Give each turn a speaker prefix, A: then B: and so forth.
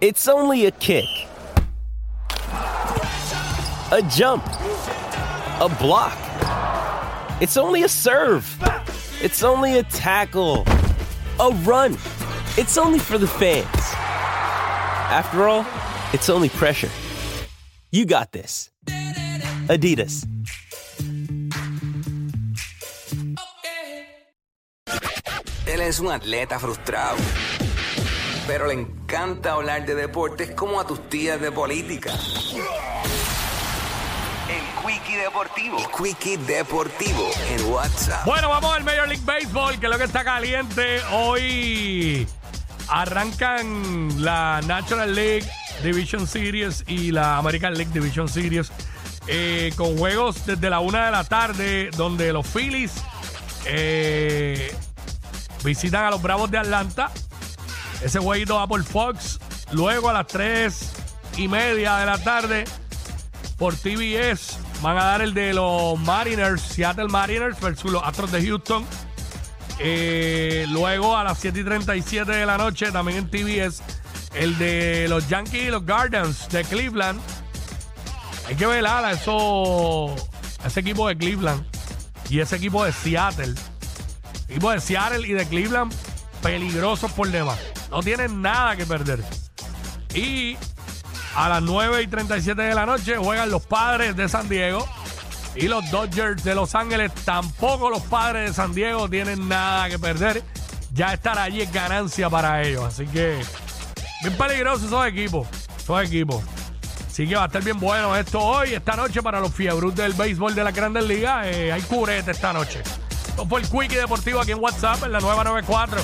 A: It's only a kick, a jump, a block. It's only a serve. It's only a tackle, a run. It's only for the fans. After all, it's only pressure. You got this. Adidas.
B: Él es un atleta frustrado, pero le encanta hablar de deportes como a tus tías de política. El Quickie Deportivo. El Quickie Deportivo en WhatsApp.
C: Bueno, vamos al Major League Baseball, que es lo que está caliente. Hoy arrancan la National League Division Series y la American League Division Series eh, con juegos desde la una de la tarde, donde los Phillies eh, visitan a los Bravos de Atlanta. Ese jueguito va por Fox. Luego a las tres y media de la tarde por TBS van a dar el de los Mariners, Seattle Mariners versus los Astros de Houston. Eh, luego a las 7 y 37 de la noche, también en TBS, el de los Yankees y los Guardians de Cleveland. Hay que velar a, eso, ese equipo de Cleveland y ese equipo de Seattle. Equipo de Seattle y de Cleveland peligrosos por demás. No tienen nada que perder. Y a las 9 y 37 de la noche juegan los padres de San Diego. Y los Dodgers de Los Ángeles, tampoco los padres de San Diego tienen nada que perder. Ya estar allí es ganancia para ellos. Así que, bien peligrosos esos equipos. Esos equipos. Así que va a estar bien bueno esto hoy, esta noche para los fiebrus del béisbol de la Grandes Ligas. Eh, hay curete esta noche. Esto fue el Quickie Deportivo aquí en WhatsApp en la nueva 94.